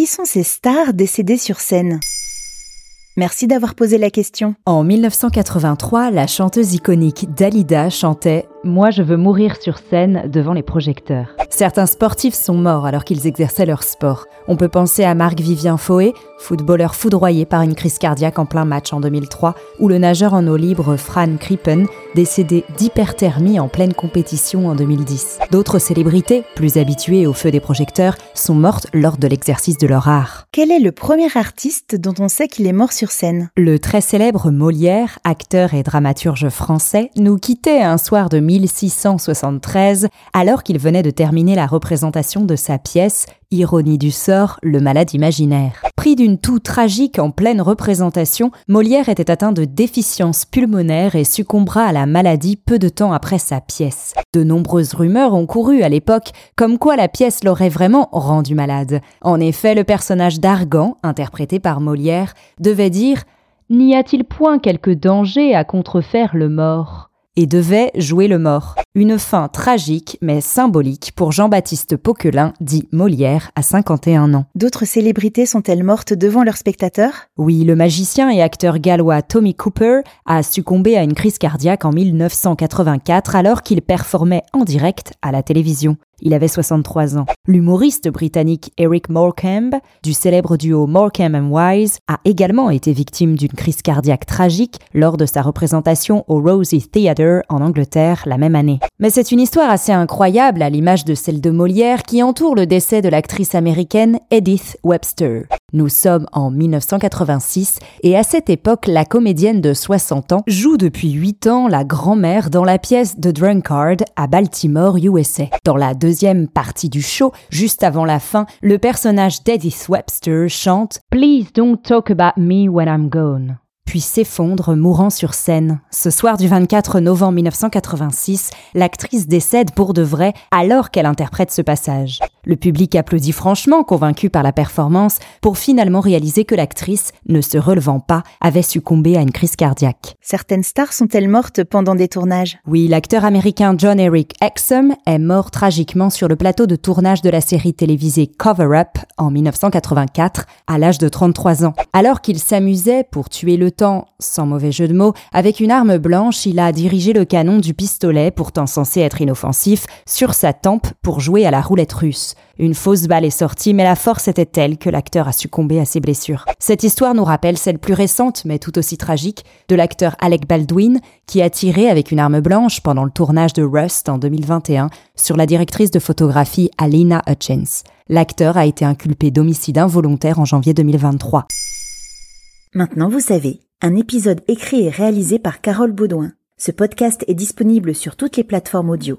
Qui sont ces stars décédées sur scène? Merci d'avoir posé la question. En 1983, la chanteuse iconique Dalida chantait moi, je veux mourir sur scène devant les projecteurs. Certains sportifs sont morts alors qu'ils exerçaient leur sport. On peut penser à Marc-Vivien Foé, footballeur foudroyé par une crise cardiaque en plein match en 2003, ou le nageur en eau libre Fran Krippen, décédé d'hyperthermie en pleine compétition en 2010. D'autres célébrités, plus habituées au feu des projecteurs, sont mortes lors de l'exercice de leur art. Quel est le premier artiste dont on sait qu'il est mort sur scène? Le très célèbre Molière, acteur et dramaturge français, nous quittait un soir de 1673, alors qu'il venait de terminer la représentation de sa pièce Ironie du sort, le malade imaginaire. Pris d'une toux tragique en pleine représentation, Molière était atteint de déficience pulmonaire et succombera à la maladie peu de temps après sa pièce. De nombreuses rumeurs ont couru à l'époque comme quoi la pièce l'aurait vraiment rendu malade. En effet, le personnage d'Argan, interprété par Molière, devait dire N'y a-t-il point quelque danger à contrefaire le mort? Et devait jouer le mort. Une fin tragique mais symbolique pour Jean-Baptiste Poquelin, dit Molière, à 51 ans. D'autres célébrités sont-elles mortes devant leurs spectateurs? Oui, le magicien et acteur gallois Tommy Cooper a succombé à une crise cardiaque en 1984 alors qu'il performait en direct à la télévision. Il avait 63 ans. L'humoriste britannique Eric Morecambe, du célèbre duo Morecambe and Wise, a également été victime d'une crise cardiaque tragique lors de sa représentation au Rosie Theatre en Angleterre la même année. Mais c'est une histoire assez incroyable à l'image de celle de Molière qui entoure le décès de l'actrice américaine Edith Webster. Nous sommes en 1986 et à cette époque, la comédienne de 60 ans joue depuis 8 ans la grand-mère dans la pièce The Drunkard à Baltimore, USA. Dans la deuxième partie du show, juste avant la fin, le personnage d'Edith Webster chante Please don't talk about me when I'm gone puis s'effondre, mourant sur scène. Ce soir du 24 novembre 1986, l'actrice décède pour de vrai alors qu'elle interprète ce passage. Le public applaudit franchement, convaincu par la performance, pour finalement réaliser que l'actrice, ne se relevant pas, avait succombé à une crise cardiaque. Certaines stars sont-elles mortes pendant des tournages? Oui, l'acteur américain John Eric Exum est mort tragiquement sur le plateau de tournage de la série télévisée Cover Up en 1984, à l'âge de 33 ans. Alors qu'il s'amusait, pour tuer le temps, sans mauvais jeu de mots, avec une arme blanche, il a dirigé le canon du pistolet, pourtant censé être inoffensif, sur sa tempe pour jouer à la roulette russe. Une fausse balle est sortie, mais la force était telle que l'acteur a succombé à ses blessures. Cette histoire nous rappelle celle plus récente, mais tout aussi tragique, de l'acteur Alec Baldwin, qui a tiré avec une arme blanche pendant le tournage de Rust en 2021 sur la directrice de photographie Alina Hutchins. L'acteur a été inculpé d'homicide involontaire en janvier 2023. Maintenant, vous savez, un épisode écrit et réalisé par Carole Baudouin. Ce podcast est disponible sur toutes les plateformes audio.